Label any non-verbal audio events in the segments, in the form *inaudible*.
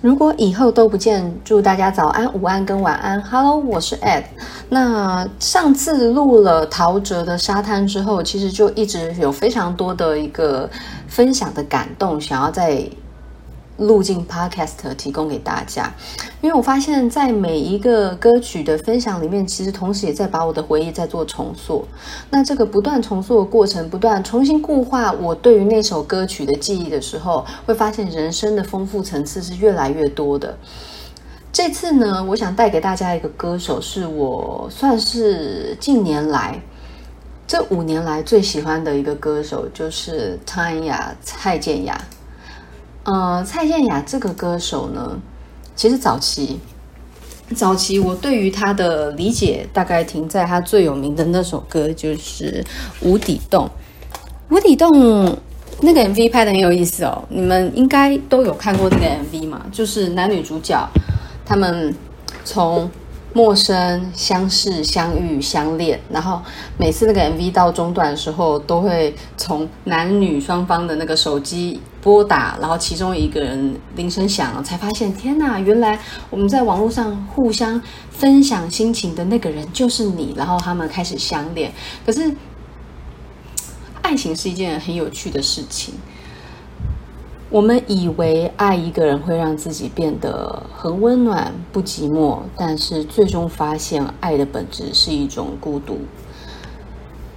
如果以后都不见，祝大家早安、午安跟晚安。Hello，我是 Ed。那上次录了陶喆的沙滩之后，其实就一直有非常多的一个分享的感动，想要在。录进 Podcast 提供给大家，因为我发现，在每一个歌曲的分享里面，其实同时也在把我的回忆在做重塑。那这个不断重塑的过程，不断重新固化我对于那首歌曲的记忆的时候，会发现人生的丰富层次是越来越多的。这次呢，我想带给大家一个歌手，是我算是近年来这五年来最喜欢的一个歌手，就是汤雅蔡健雅。呃，蔡健雅这个歌手呢，其实早期，早期我对于她的理解大概停在她最有名的那首歌，就是《无底洞》。《无底洞》那个 MV 拍得很有意思哦，你们应该都有看过那个 MV 嘛？就是男女主角他们从。陌生、相识、相遇、相恋，然后每次那个 MV 到中段的时候，都会从男女双方的那个手机拨打，然后其中一个人铃声响了，才发现天哪，原来我们在网络上互相分享心情的那个人就是你，然后他们开始相恋。可是，爱情是一件很有趣的事情。我们以为爱一个人会让自己变得很温暖、不寂寞，但是最终发现，爱的本质是一种孤独。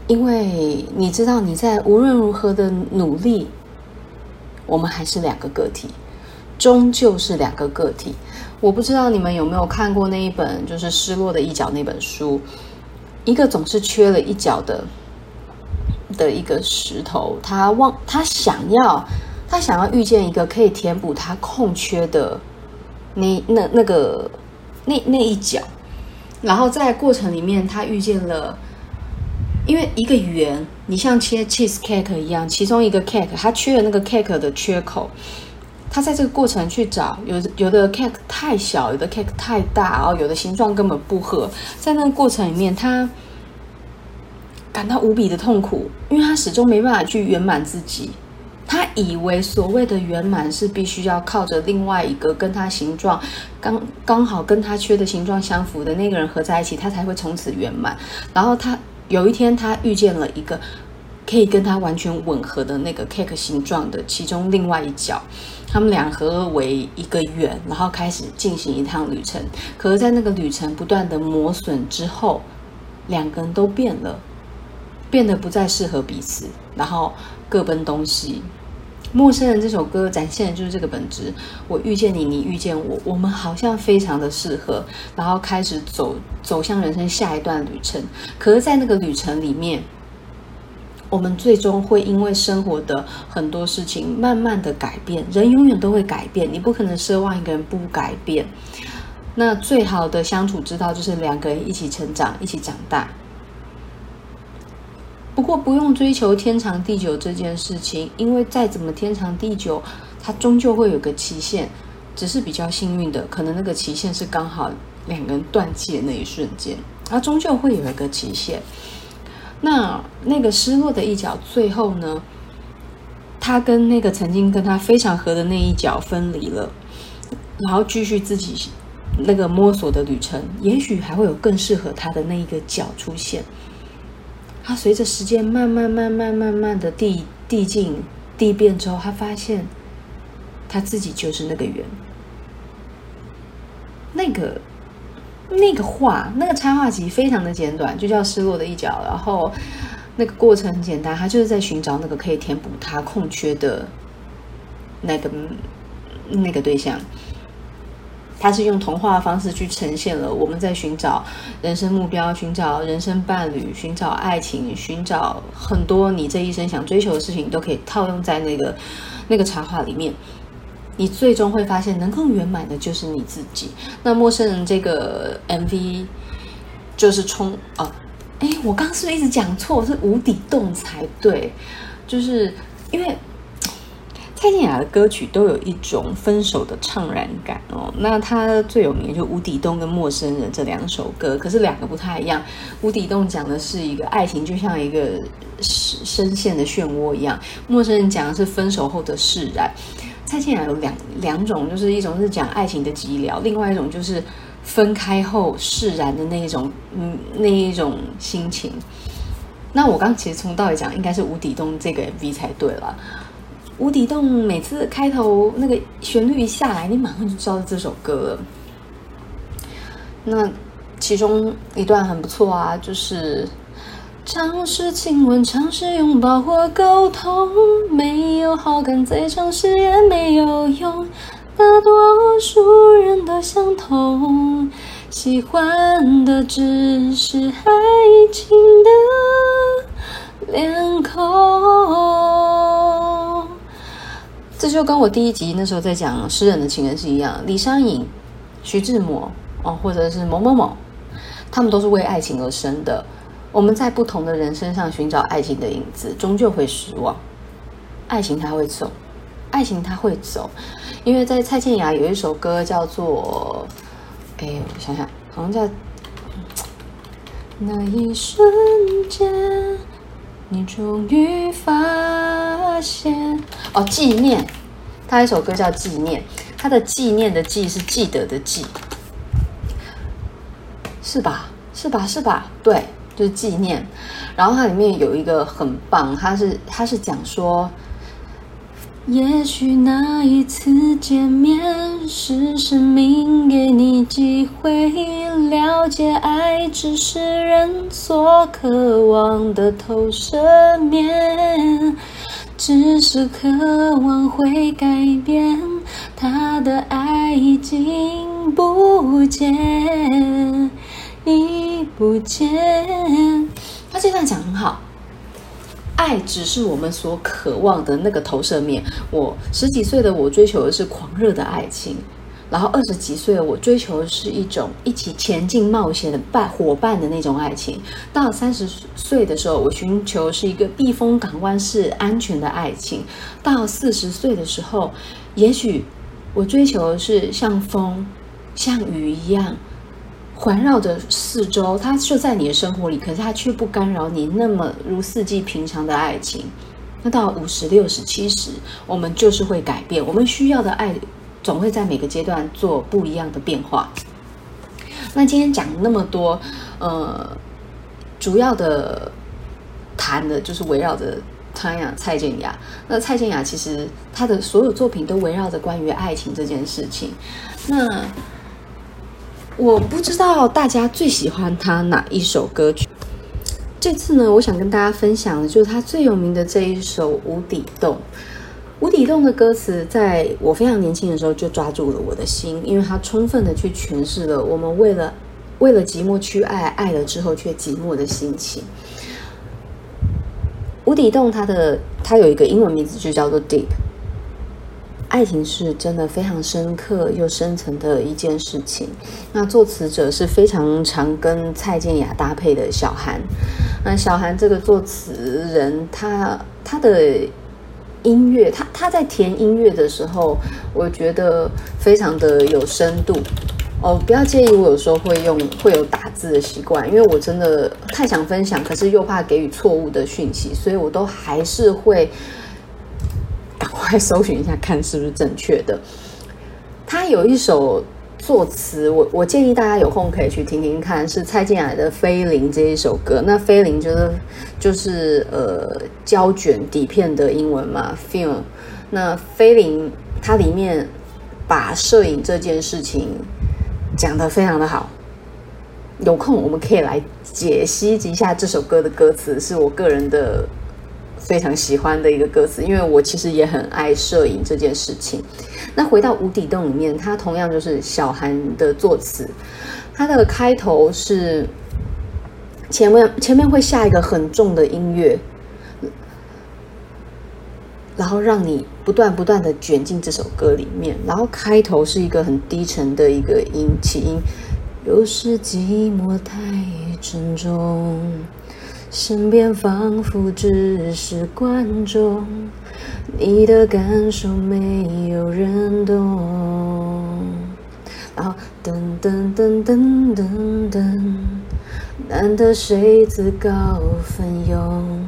因为你知道，你在无论如何的努力，我们还是两个个体，终究是两个个体。我不知道你们有没有看过那一本，就是《失落的一角》那本书，一个总是缺了一角的的一个石头，他忘，他想要。他想要遇见一个可以填补他空缺的那那那个那那一角，然后在过程里面，他遇见了，因为一个圆，你像切 cheese cake 一样，其中一个 cake 他缺了那个 cake 的缺口，他在这个过程去找，有有的 cake 太小，有的 cake 太大，然后有的形状根本不合，在那个过程里面，他感到无比的痛苦，因为他始终没办法去圆满自己。他以为所谓的圆满是必须要靠着另外一个跟他形状刚刚好跟他缺的形状相符的那个人合在一起，他才会从此圆满。然后他有一天他遇见了一个可以跟他完全吻合的那个 cake 形状的其中另外一角，他们俩合为一个圆，然后开始进行一趟旅程。可是，在那个旅程不断的磨损之后，两个人都变了，变得不再适合彼此，然后各奔东西。陌生人这首歌展现的就是这个本质。我遇见你，你遇见我，我们好像非常的适合，然后开始走走向人生下一段旅程。可是，在那个旅程里面，我们最终会因为生活的很多事情慢慢的改变。人永远都会改变，你不可能奢望一个人不改变。那最好的相处之道就是两个人一起成长，一起长大。不过不用追求天长地久这件事情，因为再怎么天长地久，它终究会有个期限。只是比较幸运的，可能那个期限是刚好两个人断气的那一瞬间，它终究会有一个期限。那那个失落的一角，最后呢，他跟那个曾经跟他非常合的那一角分离了，然后继续自己那个摸索的旅程，也许还会有更适合他的那一个角出现。他随着时间慢慢、慢慢、慢慢的递递进、递变之后，他发现他自己就是那个圆。那个那个画，那个插画集非常的简短，就叫《失落的一角》。然后那个过程很简单，他就是在寻找那个可以填补他空缺的那个那个对象。他是用童话的方式去呈现了我们在寻找人生目标、寻找人生伴侣、寻找爱情、寻找很多你这一生想追求的事情，都可以套用在那个那个插画里面。你最终会发现，能够圆满的就是你自己。那陌生人这个 MV 就是冲啊，哎，我刚刚是不是一直讲错？是无底洞才对，就是因为。蔡健雅的歌曲都有一种分手的怅然感哦。那他最有名的就《无底洞》跟《陌生人》这两首歌，可是两个不太一样。《无底洞》讲的是一个爱情就像一个深陷的漩涡一样，《陌生人》讲的是分手后的释然。蔡健雅有两两种，就是一种是讲爱情的寂寥，另外一种就是分开后释然的那一种，嗯，那一种心情。那我刚其实从道理讲，应该是无底洞这个 MV 才对了。无底洞每次开头那个旋律一下来，你马上就知道这首歌了。那其中一段很不错啊，就是尝试亲吻，尝试拥抱或沟通，没有好感再尝试也没有用，大多数人都相同，喜欢的只是爱情的脸孔。这就跟我第一集那时候在讲诗人的情人是一样，李商隐、徐志摩哦，或者是某某某，他们都是为爱情而生的。我们在不同的人身上寻找爱情的影子，终究会失望。爱情它会走，爱情它会走，因为在蔡健雅有一首歌叫做，哎，我想想，好像叫 *tsk* 那一瞬间。你终于发现哦，纪念，他一首歌叫《纪念》，他的纪念的记是记得的记，是吧？是吧？是吧？对，就是纪念。然后它里面有一个很棒，它是它是讲说。也许那一次见面是生命给你机会了解，爱只是人所渴望的投射面，只是渴望会改变，他的爱已经不见，已不见。他这段讲很好。爱只是我们所渴望的那个投射面。我十几岁的我追求的是狂热的爱情，然后二十几岁的我追求的是一种一起前进冒险的伴伙伴的那种爱情。到三十岁的时候，我寻求是一个避风港湾式安全的爱情。到四十岁的时候，也许我追求的是像风、像雨一样。环绕着四周，它就在你的生活里，可是它却不干扰你那么如四季平常的爱情。那到五十、六十、七十，我们就是会改变。我们需要的爱，总会在每个阶段做不一样的变化。那今天讲那么多，呃，主要的谈的就是围绕着他呀，蔡健雅。那蔡健雅其实她的所有作品都围绕着关于爱情这件事情。那我不知道大家最喜欢他哪一首歌曲。这次呢，我想跟大家分享的就是他最有名的这一首《无底洞》。《无底洞》的歌词，在我非常年轻的时候就抓住了我的心，因为它充分的去诠释了我们为了为了寂寞去爱，爱了之后却寂寞的心情。《无底洞》它的它有一个英文名字，就叫做 Deep。爱情是真的非常深刻又深层的一件事情。那作词者是非常常跟蔡健雅搭配的小韩。那小韩这个作词人，他他的音乐，他他在填音乐的时候，我觉得非常的有深度。哦，不要介意我有时候会用会有打字的习惯，因为我真的太想分享，可是又怕给予错误的讯息，所以我都还是会。快搜寻一下，看是不是正确的。他有一首作词，我我建议大家有空可以去听听看，是蔡健雅的《菲林》这一首歌。那菲林就是就是呃胶卷底片的英文嘛，film。那菲林它里面把摄影这件事情讲得非常的好。有空我们可以来解析一下这首歌的歌词，是我个人的。非常喜欢的一个歌词，因为我其实也很爱摄影这件事情。那回到无底洞里面，它同样就是小韩的作词，它的开头是前面前面会下一个很重的音乐，然后让你不断不断的卷进这首歌里面，然后开头是一个很低沉的一个音起音，有时寂寞太沉重。身边仿佛只是观众，你的感受没有人懂。然后噔噔噔噔噔噔，难得谁自告奋勇，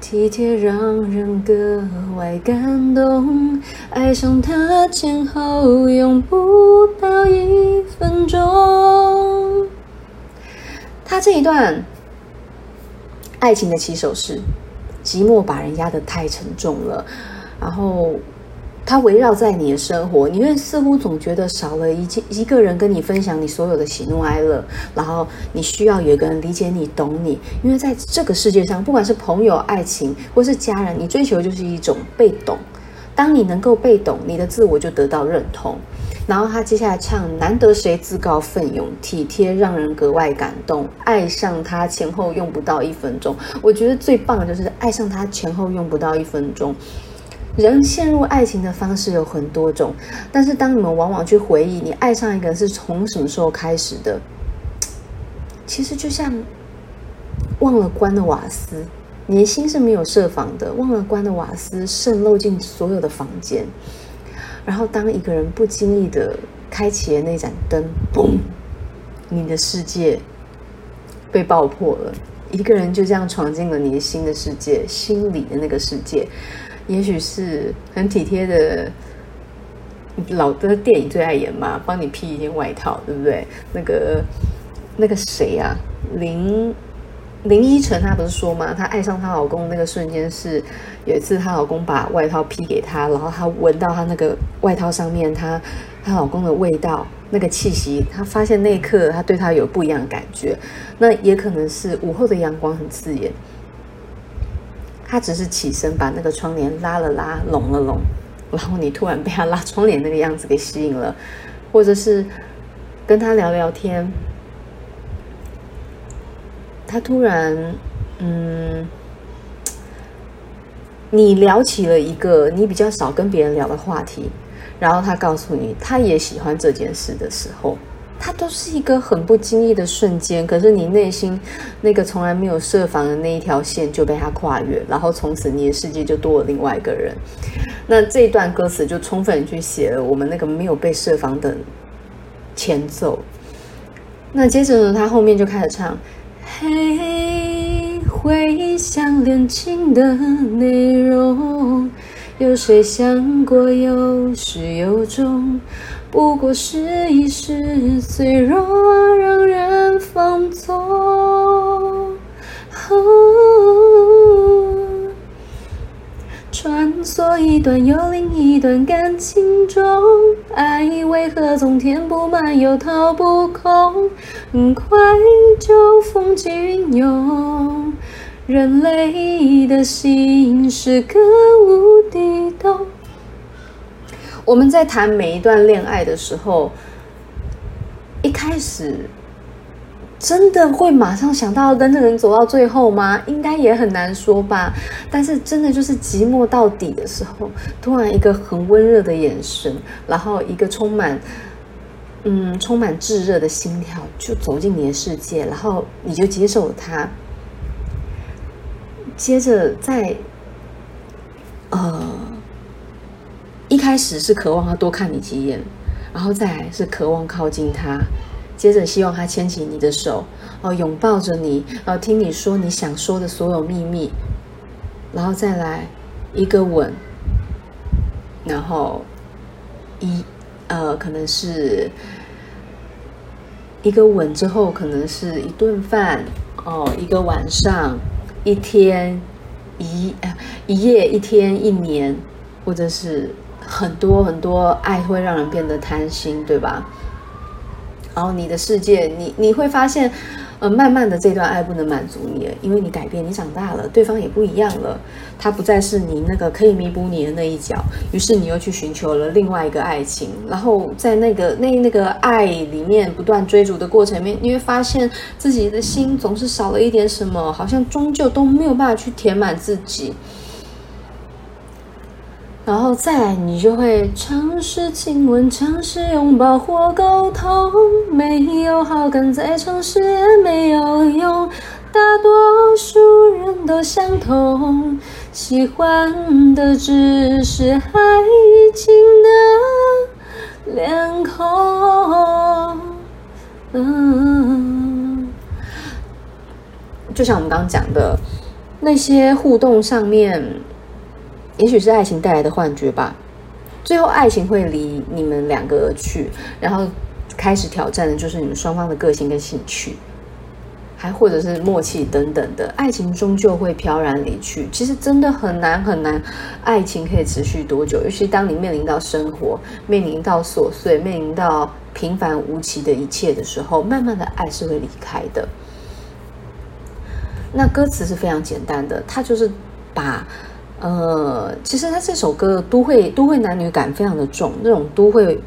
体贴让人格外感动，爱上他前后用不到一分钟。他这一段爱情的起手式，寂寞把人压得太沉重了，然后。它围绕在你的生活，你会似乎总觉得少了一件一个人跟你分享你所有的喜怒哀乐，然后你需要有一个人理解你、懂你。因为在这个世界上，不管是朋友、爱情或是家人，你追求就是一种被懂。当你能够被懂，你的自我就得到认同。然后他接下来唱：难得谁自告奋勇，体贴让人格外感动，爱上他前后用不到一分钟。我觉得最棒的就是爱上他前后用不到一分钟。人陷入爱情的方式有很多种，但是当你们往往去回忆你爱上一个人是从什么时候开始的，其实就像忘了关的瓦斯，你的心是没有设防的，忘了关的瓦斯渗漏进所有的房间，然后当一个人不经意的开启了那盏灯，嘣，你的世界被爆破了，一个人就这样闯进了你的新的世界，心里的那个世界。也许是很体贴的，老的电影最爱演嘛，帮你披一件外套，对不对？那个那个谁呀、啊？林林依晨，她不是说嘛，她爱上她老公那个瞬间是有一次她老公把外套披给她，然后她闻到她那个外套上面她她老公的味道，那个气息，她发现那一刻她对他有不一样的感觉。那也可能是午后的阳光很刺眼。她只是起身把那个窗帘拉了拉，拢了拢，然后你突然被她拉窗帘那个样子给吸引了，或者是跟她聊聊天，他突然，嗯，你聊起了一个你比较少跟别人聊的话题，然后他告诉你他也喜欢这件事的时候。它都是一个很不经意的瞬间，可是你内心那个从来没有设防的那一条线就被他跨越，然后从此你的世界就多了另外一个人。那这一段歌词就充分去写了我们那个没有被设防的前奏。那接着呢，他后面就开始唱：嘿，回想恋情的内容，有谁想过有始有终？不过是一时脆弱，让人放纵。穿梭一段又另一段感情中，爱为何总填不满又掏不空？很快就风起云涌，人类的心是个无底洞。我们在谈每一段恋爱的时候，一开始真的会马上想到跟这个人走到最后吗？应该也很难说吧。但是真的就是寂寞到底的时候，突然一个很温热的眼神，然后一个充满嗯充满炙热的心跳，就走进你的世界，然后你就接受了他。接着在呃。一开始是渴望他多看你几眼，然后再是渴望靠近他，接着希望他牵起你的手，哦，拥抱着你，然后听你说你想说的所有秘密，然后再来一个吻，然后一呃，可能是一个吻之后，可能是一顿饭，哦，一个晚上，一天，一一夜，一天，一年，或者是。很多很多爱会让人变得贪心，对吧？然后你的世界，你你会发现，呃，慢慢的这段爱不能满足你了，因为你改变，你长大了，对方也不一样了，他不再是你那个可以弥补你的那一角，于是你又去寻求了另外一个爱情，然后在那个那那个爱里面不断追逐的过程里面，你会发现自己的心总是少了一点什么，好像终究都没有办法去填满自己。然后再来，你就会尝试亲吻，尝试拥抱或沟通，没有好感再尝试也没有用，大多数人都相同，喜欢的只是爱情的脸孔。嗯，就像我们刚刚讲的。那些互动上面，也许是爱情带来的幻觉吧。最后，爱情会离你们两个而去，然后开始挑战的就是你们双方的个性跟兴趣。还或者是默契等等的，爱情终究会飘然离去。其实真的很难很难，爱情可以持续多久？尤其当你面临到生活、面临到琐碎、面临到平凡无奇的一切的时候，慢慢的爱是会离开的。那歌词是非常简单的，它就是把呃，其实他这首歌都会都会男女感非常的重，那种都会。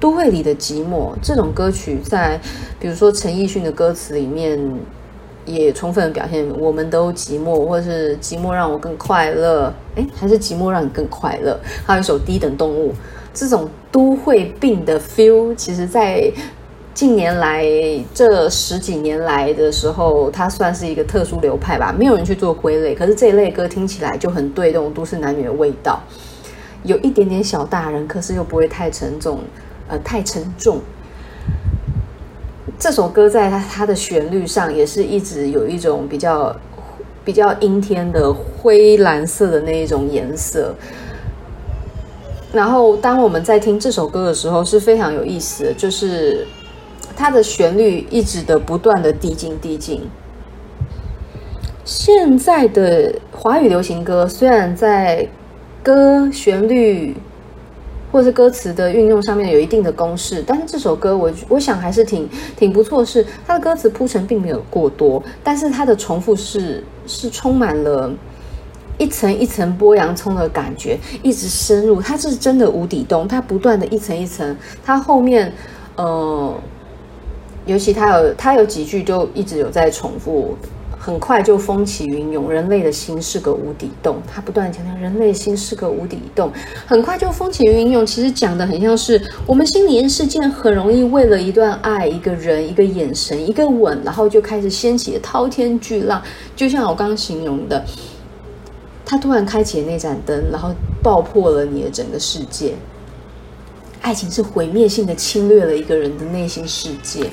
都会里的寂寞这种歌曲，在比如说陈奕迅的歌词里面，也充分表现我们都寂寞，或者是寂寞让我更快乐，哎，还是寂寞让你更快乐。还有一首低等动物，这种都会病的 feel，其实在近年来这十几年来的时候，它算是一个特殊流派吧，没有人去做归类。可是这一类歌听起来就很对这种都市男女的味道，有一点点小大人，可是又不会太沉重。呃，太沉重。这首歌在它它的旋律上也是一直有一种比较比较阴天的灰蓝色的那一种颜色。然后，当我们在听这首歌的时候，是非常有意思的，就是它的旋律一直的不断的递进递进。现在的华语流行歌虽然在歌旋律。或是歌词的运用上面有一定的公式，但是这首歌我我想还是挺挺不错，是它的歌词铺陈并没有过多，但是它的重复是是充满了一层一层剥洋葱的感觉，一直深入，它是真的无底洞，它不断的一层一层，它后面呃，尤其他有他有几句就一直有在重复。很快就风起云涌，人类的心是个无底洞。他不断强调，人类心是个无底洞。很快就风起云涌，其实讲的很像是我们心里是件很容易为了一段爱、一个人、一个眼神、一个吻，然后就开始掀起滔天巨浪。就像我刚刚形容的，他突然开启了那盏灯，然后爆破了你的整个世界。爱情是毁灭性的侵略了一个人的内心世界。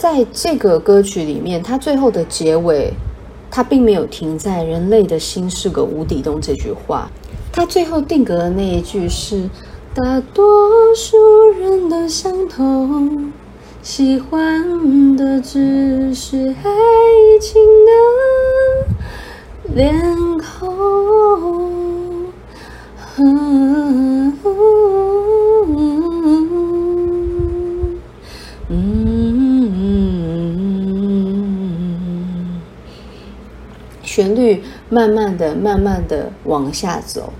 在这个歌曲里面，它最后的结尾，它并没有停在“人类的心是个无底洞”这句话，它最后定格的那一句是“大多数人都相同，喜欢的只是爱情的脸孔”。旋律慢慢的、慢慢的往下走，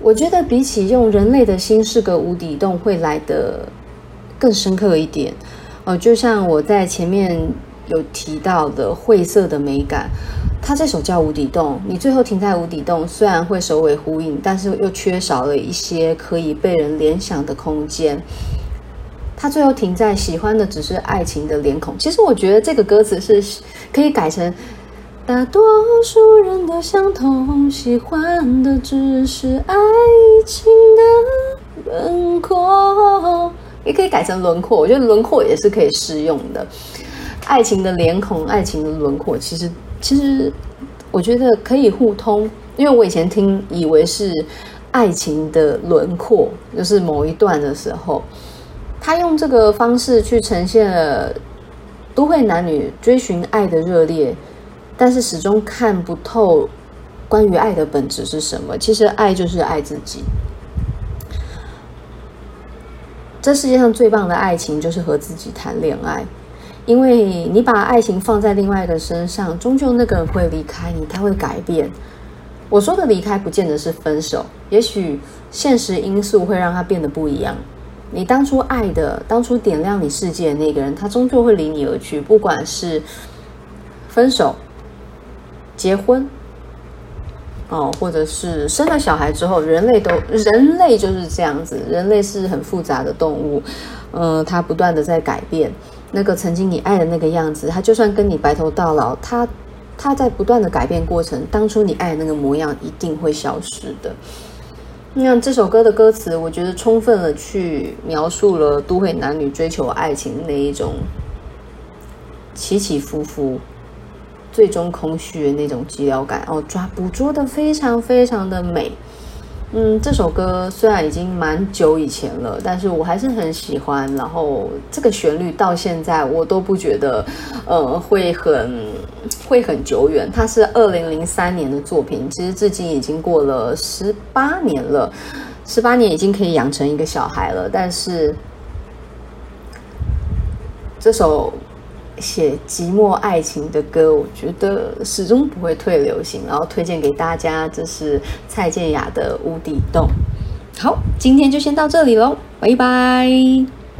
我觉得比起用人类的心是个无底洞，会来得更深刻一点。哦，就像我在前面有提到的晦涩的美感，它这首叫无底洞，你最后停在无底洞，虽然会首尾呼应，但是又缺少了一些可以被人联想的空间。它最后停在喜欢的只是爱情的脸孔。其实我觉得这个歌词是可以改成。大多数人都相同，喜欢的只是爱情的轮廓，也可以改成轮廓。我觉得轮廓也是可以适用的。爱情的脸孔，爱情的轮廓，其实其实我觉得可以互通。因为我以前听以为是爱情的轮廓，就是某一段的时候，他用这个方式去呈现了都会男女追寻爱的热烈。但是始终看不透关于爱的本质是什么。其实爱就是爱自己。这世界上最棒的爱情就是和自己谈恋爱，因为你把爱情放在另外一个身上，终究那个人会离开你，他会改变。我说的离开不见得是分手，也许现实因素会让他变得不一样。你当初爱的、当初点亮你世界的那个人，他终究会离你而去，不管是分手。结婚，哦，或者是生了小孩之后，人类都人类就是这样子，人类是很复杂的动物，嗯、呃，它不断的在改变。那个曾经你爱的那个样子，他就算跟你白头到老，他他在不断的改变过程，当初你爱的那个模样一定会消失的。那这首歌的歌词，我觉得充分的去描述了都会男女追求爱情那一种。起起伏伏，最终空虚的那种寂寥感哦，抓捕捉的非常非常的美。嗯，这首歌虽然已经蛮久以前了，但是我还是很喜欢。然后这个旋律到现在我都不觉得，呃，会很会很久远。它是二零零三年的作品，其实至今已经过了十八年了，十八年已经可以养成一个小孩了。但是这首。写寂寞爱情的歌，我觉得始终不会退流行，然后推荐给大家，这是蔡健雅的《无底洞》。好，今天就先到这里喽，拜拜。